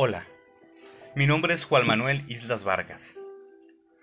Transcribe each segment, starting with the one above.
Hola, mi nombre es Juan Manuel Islas Vargas.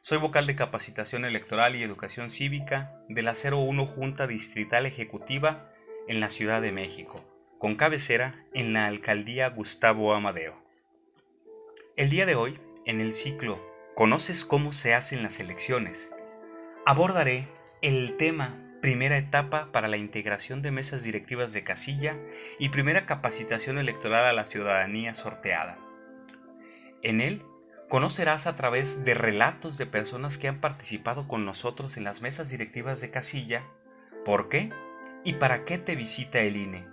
Soy vocal de capacitación electoral y educación cívica de la 01 Junta Distrital Ejecutiva en la Ciudad de México, con cabecera en la Alcaldía Gustavo Amadeo. El día de hoy, en el ciclo ¿Conoces cómo se hacen las elecciones? Abordaré el tema primera etapa para la integración de mesas directivas de casilla y primera capacitación electoral a la ciudadanía sorteada. En él conocerás a través de relatos de personas que han participado con nosotros en las mesas directivas de casilla, por qué y para qué te visita el INE.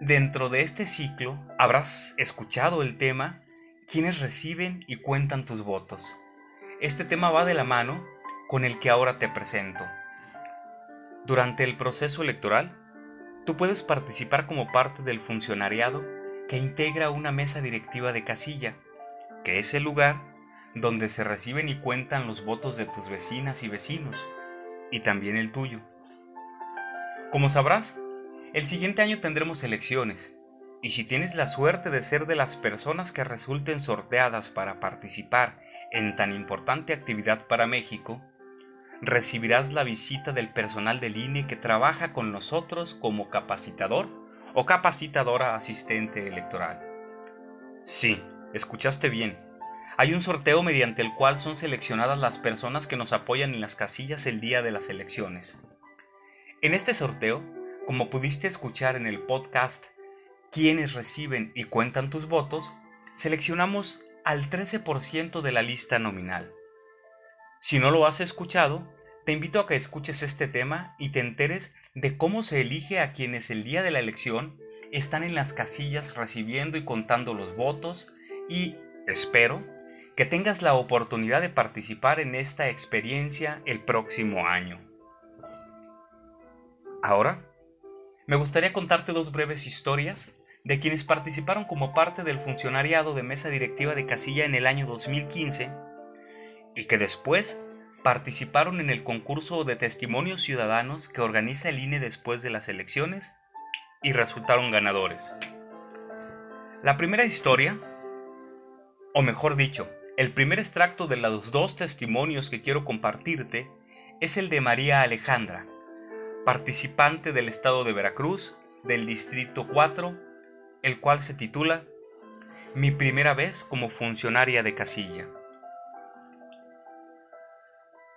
Dentro de este ciclo habrás escuchado el tema quienes reciben y cuentan tus votos. Este tema va de la mano con el que ahora te presento. Durante el proceso electoral, tú puedes participar como parte del funcionariado que integra una mesa directiva de casilla, que es el lugar donde se reciben y cuentan los votos de tus vecinas y vecinos, y también el tuyo. Como sabrás, el siguiente año tendremos elecciones, y si tienes la suerte de ser de las personas que resulten sorteadas para participar en tan importante actividad para México, recibirás la visita del personal del INE que trabaja con nosotros como capacitador o capacitadora asistente electoral. Sí, escuchaste bien. Hay un sorteo mediante el cual son seleccionadas las personas que nos apoyan en las casillas el día de las elecciones. En este sorteo, como pudiste escuchar en el podcast Quienes reciben y cuentan tus votos, seleccionamos al 13% de la lista nominal. Si no lo has escuchado, te invito a que escuches este tema y te enteres de cómo se elige a quienes el día de la elección están en las casillas recibiendo y contando los votos y, espero, que tengas la oportunidad de participar en esta experiencia el próximo año. Ahora, me gustaría contarte dos breves historias de quienes participaron como parte del funcionariado de mesa directiva de casilla en el año 2015 y que después participaron en el concurso de testimonios ciudadanos que organiza el INE después de las elecciones y resultaron ganadores. La primera historia, o mejor dicho, el primer extracto de los dos testimonios que quiero compartirte es el de María Alejandra, participante del estado de Veracruz, del Distrito 4, el cual se titula Mi primera vez como funcionaria de casilla.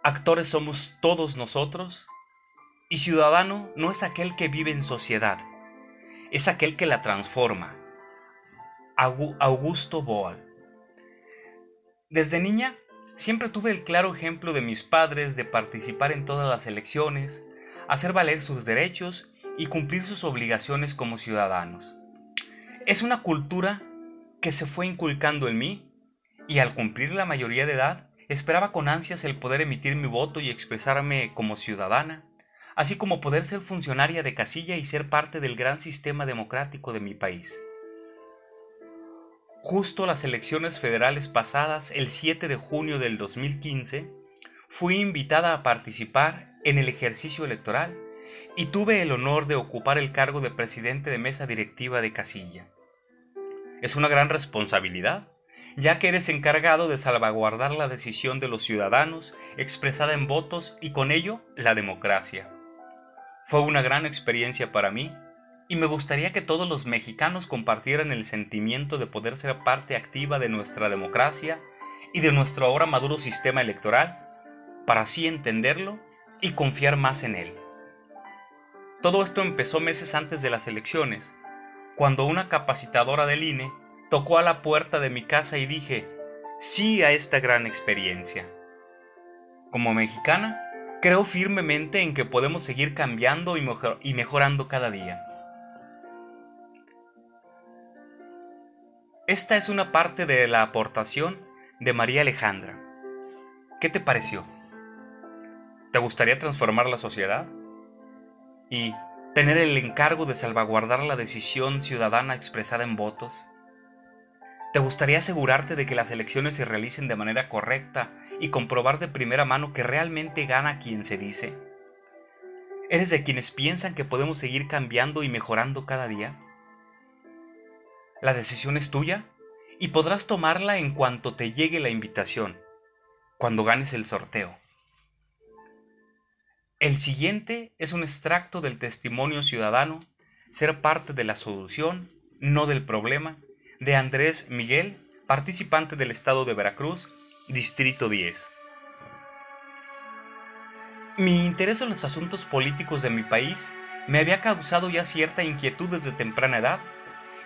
Actores somos todos nosotros y ciudadano no es aquel que vive en sociedad, es aquel que la transforma. Augusto Boal. Desde niña siempre tuve el claro ejemplo de mis padres de participar en todas las elecciones, hacer valer sus derechos y cumplir sus obligaciones como ciudadanos. Es una cultura que se fue inculcando en mí y al cumplir la mayoría de edad Esperaba con ansias el poder emitir mi voto y expresarme como ciudadana, así como poder ser funcionaria de casilla y ser parte del gran sistema democrático de mi país. Justo las elecciones federales pasadas, el 7 de junio del 2015, fui invitada a participar en el ejercicio electoral y tuve el honor de ocupar el cargo de presidente de mesa directiva de casilla. Es una gran responsabilidad, ya que eres encargado de salvaguardar la decisión de los ciudadanos expresada en votos y con ello la democracia. Fue una gran experiencia para mí y me gustaría que todos los mexicanos compartieran el sentimiento de poder ser parte activa de nuestra democracia y de nuestro ahora maduro sistema electoral, para así entenderlo y confiar más en él. Todo esto empezó meses antes de las elecciones, cuando una capacitadora del INE tocó a la puerta de mi casa y dije sí a esta gran experiencia. Como mexicana, creo firmemente en que podemos seguir cambiando y, mejorando cada día. Esta es una parte de la aportación de María Alejandra. ¿Qué te pareció? ¿Te gustaría transformar la sociedad? ¿Y tener el encargo de salvaguardar la decisión ciudadana expresada en votos? ¿Te gustaría asegurarte de que las elecciones se realicen de manera correcta y comprobar de primera mano que realmente gana quien se dice? ¿Eres de quienes piensan que podemos seguir cambiando y mejorando cada día? La decisión es tuya y podrás tomarla en cuanto te llegue la invitación, cuando ganes el sorteo. El siguiente es un extracto del testimonio ciudadano, ser parte de la solución, no del problema, de Andrés Miguel, participante del estado de Veracruz, Distrito 10. Mi interés en los asuntos políticos de mi país me había causado ya cierta inquietud desde temprana edad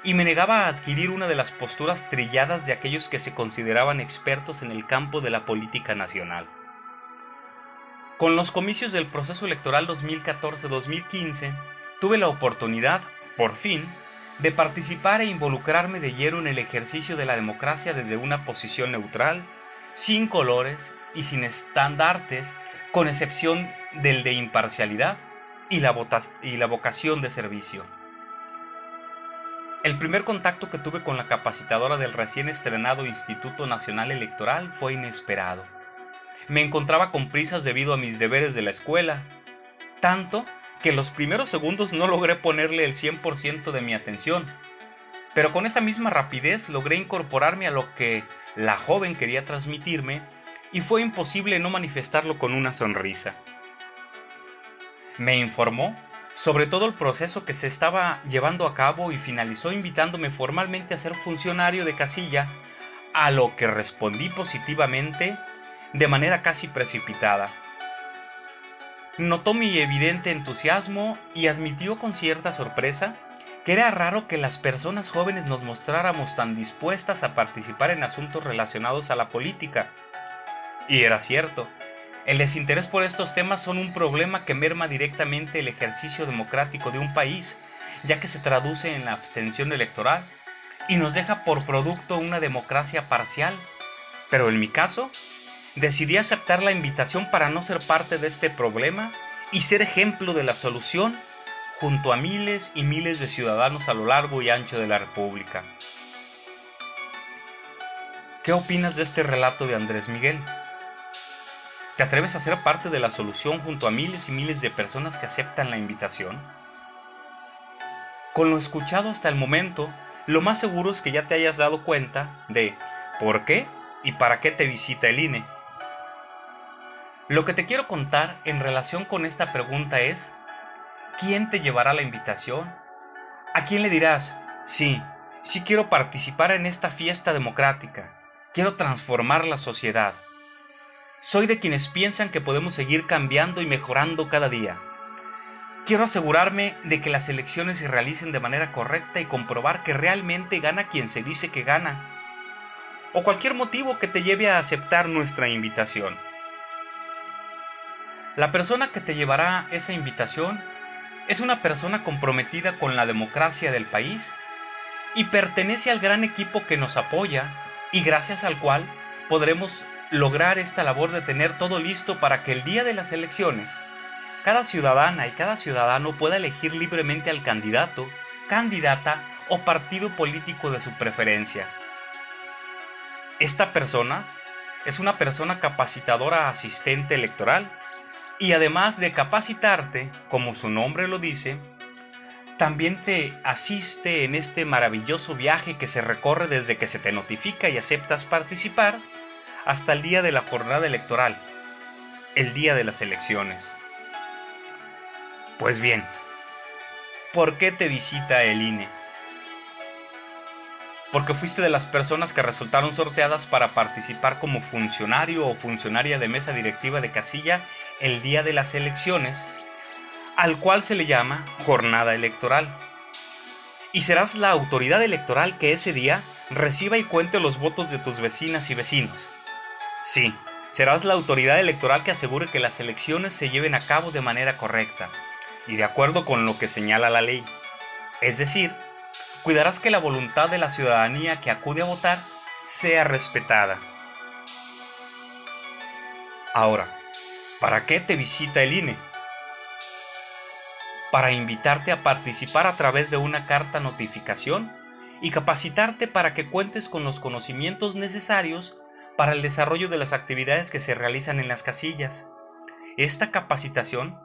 y me negaba a adquirir una de las posturas trilladas de aquellos que se consideraban expertos en el campo de la política nacional. Con los comicios del proceso electoral 2014-2015, tuve la oportunidad, por fin, de participar e involucrarme de lleno en el ejercicio de la democracia desde una posición neutral, sin colores y sin estandartes, con excepción del de imparcialidad y la, y la vocación de servicio. El primer contacto que tuve con la capacitadora del recién estrenado Instituto Nacional Electoral fue inesperado. Me encontraba con prisas debido a mis deberes de la escuela, tanto que los primeros segundos no logré ponerle el 100% de mi atención, pero con esa misma rapidez logré incorporarme a lo que la joven quería transmitirme y fue imposible no manifestarlo con una sonrisa. Me informó sobre todo el proceso que se estaba llevando a cabo y finalizó invitándome formalmente a ser funcionario de casilla, a lo que respondí positivamente de manera casi precipitada. Notó mi evidente entusiasmo y admitió con cierta sorpresa que era raro que las personas jóvenes nos mostráramos tan dispuestas a participar en asuntos relacionados a la política. Y era cierto. El desinterés por estos temas son un problema que merma directamente el ejercicio democrático de un país, ya que se traduce en la abstención electoral y nos deja por producto una democracia parcial. Pero en mi caso, decidí aceptar la invitación para no ser parte de este problema y ser ejemplo de la solución junto a miles y miles de ciudadanos a lo largo y ancho de la República. ¿Qué opinas de este relato de Andrés Miguel? ¿Te atreves a ser parte de la solución junto a miles y miles de personas que aceptan la invitación? Con lo escuchado hasta el momento, lo más seguro es que ya te hayas dado cuenta de por qué y para qué te visita el INE. Lo que te quiero contar en relación con esta pregunta es, ¿quién te llevará la invitación? ¿A quién le dirás, sí, sí quiero participar en esta fiesta democrática, quiero transformar la sociedad? Soy de quienes piensan que podemos seguir cambiando y mejorando cada día. Quiero asegurarme de que las elecciones se realicen de manera correcta y comprobar que realmente gana quien se dice que gana. O cualquier motivo que te lleve a aceptar nuestra invitación. La persona que te llevará esa invitación es una persona comprometida con la democracia del país y pertenece al gran equipo que nos apoya y gracias al cual podremos lograr esta labor de tener todo listo para que el día de las elecciones cada ciudadana y cada ciudadano pueda elegir libremente al candidato, candidata o partido político de su preferencia. Esta persona es una persona capacitadora asistente electoral y además de capacitarte, como su nombre lo dice, también te asiste en este maravilloso viaje que se recorre desde que se te notifica y aceptas participar hasta el día de la jornada electoral, el día de las elecciones. Pues bien, ¿por qué te visita el INE? Porque fuiste de las personas que resultaron sorteadas para participar como funcionario o funcionaria de mesa directiva de casilla el día de las elecciones, al cual se le llama jornada electoral. Y serás la autoridad electoral que ese día reciba y cuente los votos de tus vecinas y vecinos Sí, serás la autoridad electoral que asegure que las elecciones se lleven a cabo de manera correcta y de acuerdo con lo que señala la ley. Es decir, cuidarás que la voluntad de la ciudadanía que acude a votar sea respetada. Ahora, ¿para qué te visita el INE? Para invitarte a participar a través de una carta notificación y capacitarte para que cuentes con los conocimientos necesarios para el desarrollo de las actividades que se realizan en las casillas. Esta capacitación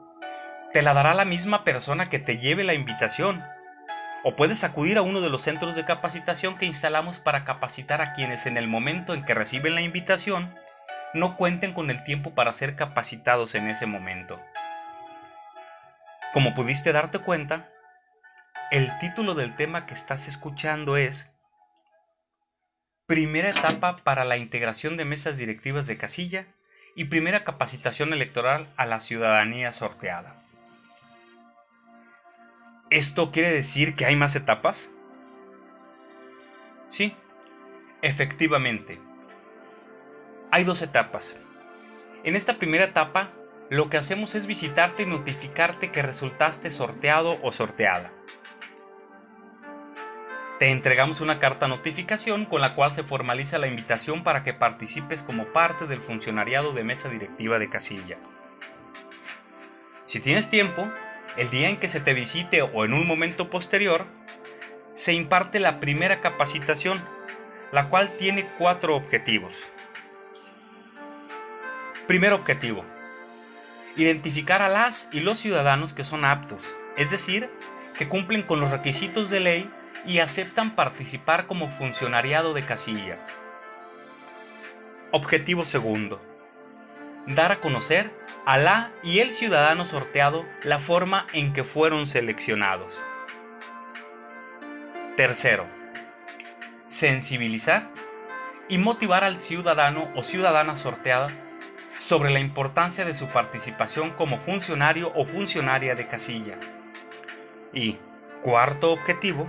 te la dará la misma persona que te lleve la invitación O puedes acudir a uno de los centros de capacitación que instalamos para capacitar a quienes en el momento en que reciben la invitación no cuenten con el tiempo para ser capacitados en ese momento. Como pudiste darte cuenta, el título del tema que estás escuchando es Primera etapa para la integración de mesas directivas de casilla y primera capacitación electoral a la ciudadanía sorteada. ¿Esto quiere decir que hay más etapas? Sí, efectivamente. Hay dos etapas. En esta primera etapa, lo que hacemos es visitarte y notificarte que resultaste sorteado o sorteada. Te entregamos una carta notificación con la cual se formaliza la invitación para que participes como parte del funcionariado de mesa directiva de casilla. Si tienes tiempo, el día en que se te visite o en un momento posterior, se imparte la primera capacitación, la cual tiene cuatro objetivos. Primer objetivo. Identificar a las y los ciudadanos que son aptos, es decir, que cumplen con los requisitos de ley y aceptan participar como funcionariado de casilla. Objetivo segundo. Dar a conocer Alá y el ciudadano sorteado la forma en que fueron seleccionados. Tercero, sensibilizar y motivar al ciudadano o ciudadana sorteada sobre la importancia de su participación como funcionario o funcionaria de casilla. Y cuarto objetivo,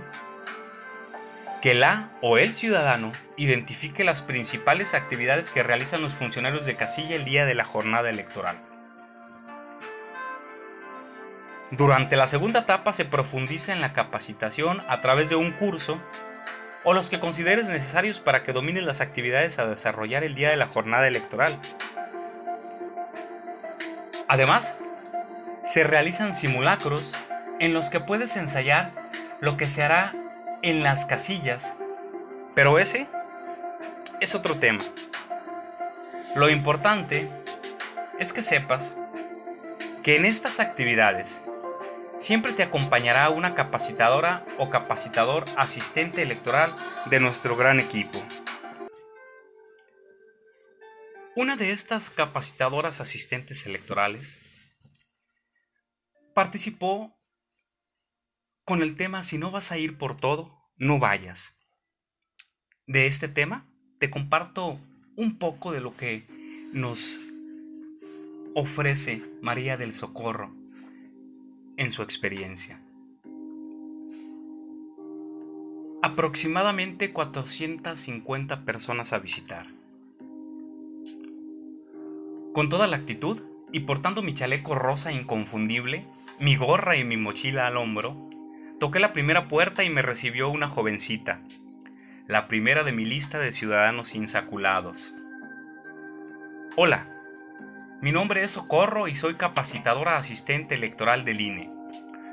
que la o el ciudadano identifique las principales actividades que realizan los funcionarios de casilla el día de la jornada electoral. Durante la segunda etapa se profundiza en la capacitación a través de un curso o los que consideres necesarios para que domines las actividades a desarrollar el día de la jornada electoral. Además, se realizan simulacros en los que puedes ensayar lo que se hará en las casillas, pero ese es otro tema. Lo importante es que sepas que en estas actividades siempre te acompañará una capacitadora o capacitador asistente electoral de nuestro gran equipo. Una de estas capacitadoras asistentes electorales participó con el tema Si no vas a ir por todo, no vayas. De este tema te comparto un poco de lo que nos ofrece María del Socorro en su experiencia. Aproximadamente 450 personas a visitar. Con toda la actitud y portando mi chaleco rosa inconfundible, mi gorra y mi mochila al hombro, toqué la primera puerta y me recibió una jovencita, la primera de mi lista de ciudadanos insaculados. Hola, mi nombre es Socorro y soy capacitadora asistente electoral del INE.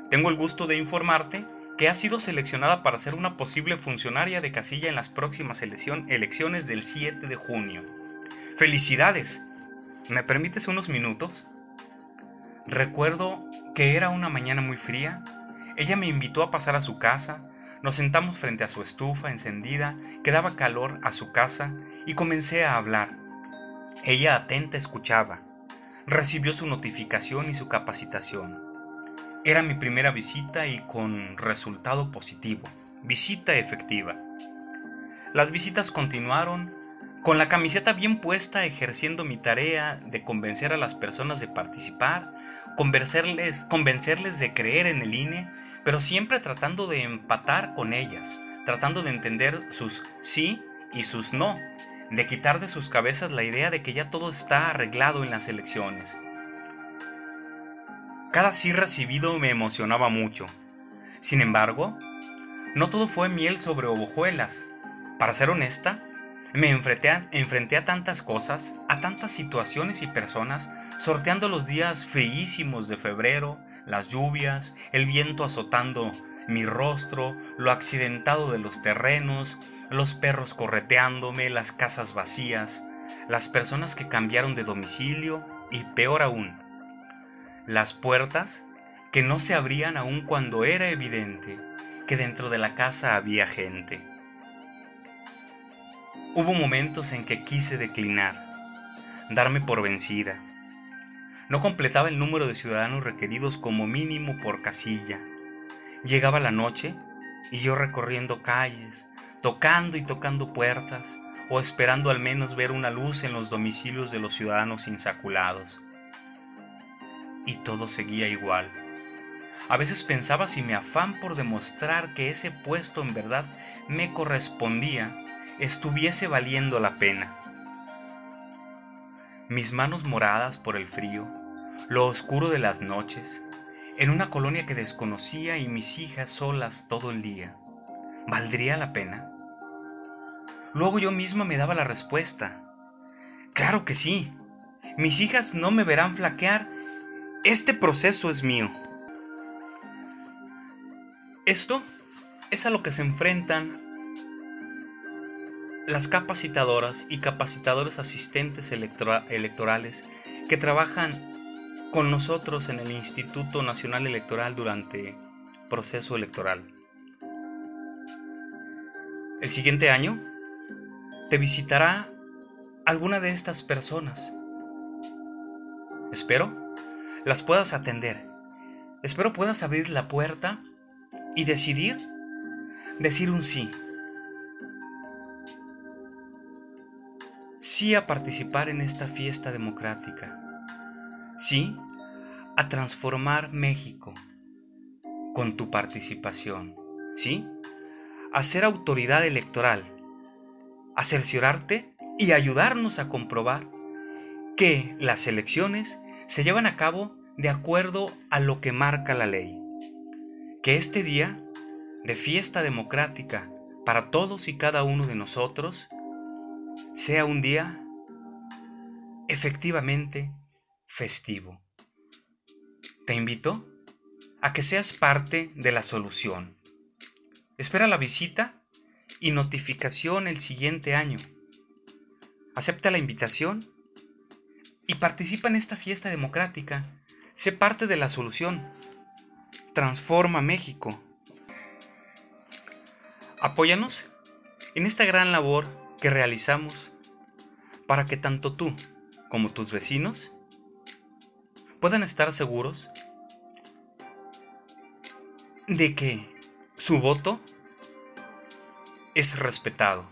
Tengo el gusto de informarte que has sido seleccionada para ser una posible funcionaria de casilla en las próximas elecciones del 7 de junio. ¡Felicidades! ¿Me permites unos minutos? Recuerdo que era una mañana muy fría. Ella me invitó a pasar a su casa. Nos sentamos frente a su estufa encendida, que daba calor a su casa, y comencé a hablar. Ella atenta escuchaba recibió su notificación y su capacitación. Era mi primera visita y con resultado positivo. Visita efectiva. Las visitas continuaron con la camiseta bien puesta ejerciendo mi tarea de convencer a las personas de participar, convencerles, convencerles de creer en el INE, pero siempre tratando de empatar con ellas, tratando de entender sus sí y sus no, de quitar de sus cabezas la idea de que ya todo está arreglado en las elecciones. Cada sí recibido me emocionaba mucho. Sin embargo, no todo fue miel sobre hojuelas. Para ser honesta, me enfrenté a, tantas cosas, a tantas situaciones y personas, sorteando los días fríísimos de febrero, las lluvias, el viento azotando mi rostro, lo accidentado de los terrenos, los perros correteándome, las casas vacías, las personas que cambiaron de domicilio y peor aún, las puertas que no se abrían aún cuando era evidente que dentro de la casa había gente. Hubo momentos en que quise declinar, darme por vencida. No completaba el número de ciudadanos requeridos como mínimo por casilla. Llegaba la noche y yo recorriendo calles, tocando y tocando puertas, o esperando al menos ver una luz en los domicilios de los ciudadanos insaculados. Y todo seguía igual. A veces pensaba si mi afán por demostrar que ese puesto en verdad me correspondía estuviese valiendo la pena. Mis manos moradas por el frío, lo oscuro de las noches, en una colonia que desconocía y mis hijas solas todo el día, ¿valdría la pena? Luego yo misma me daba la respuesta. Claro que sí. Mis hijas no me verán flaquear. Este proceso es mío. Esto es a lo que se enfrentan las capacitadoras y capacitadores asistentes electorales que trabajan con nosotros en el Instituto Nacional Electoral durante proceso electoral. El siguiente año te visitará alguna de estas personas. Espero las puedas atender. Espero puedas abrir la puerta y decidir decir un sí. Sí a participar en esta fiesta democrática. Sí a transformar México con tu participación. Sí a ser autoridad electoral a cerciorarte y ayudarnos a comprobar que las elecciones se llevan a cabo de acuerdo a lo que marca la ley. Que este día de fiesta democrática para todos y cada uno de nosotros sea un día efectivamente festivo. Te invito a que seas parte de la solución. Espera la visita y notificación el siguiente año. Acepta la invitación y participa en esta fiesta democrática. Sé parte de la solución. Transforma México. Apóyanos en esta gran labor que realizamos para que tanto tú como tus vecinos puedan estar seguros de que su voto es respetado.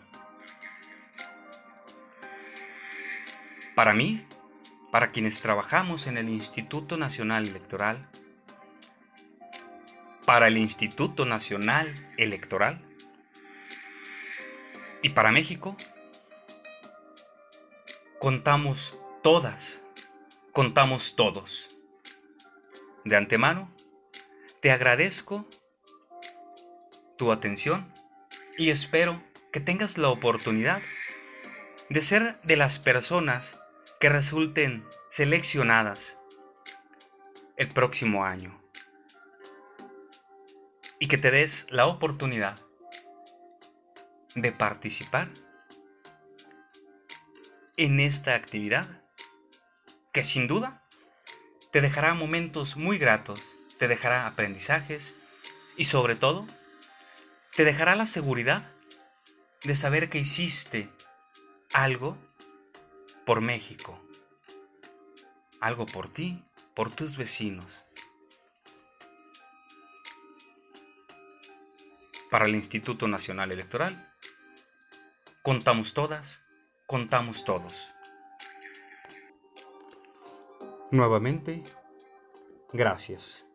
Para mí, para quienes trabajamos en el Instituto Nacional Electoral, para el Instituto Nacional Electoral y para México, contamos todas, contamos todos. De antemano, te agradezco tu atención y espero que tengas la oportunidad de ser de las personas que resulten seleccionadas el próximo año y que te des la oportunidad de participar en esta actividad que sin duda te dejará momentos muy gratos, te dejará aprendizajes y sobre todo te dejará la seguridad de saber que hiciste algo por México, algo por ti, por tus vecinos. Para el Instituto Nacional Electoral, contamos todas, contamos todos. Nuevamente, gracias.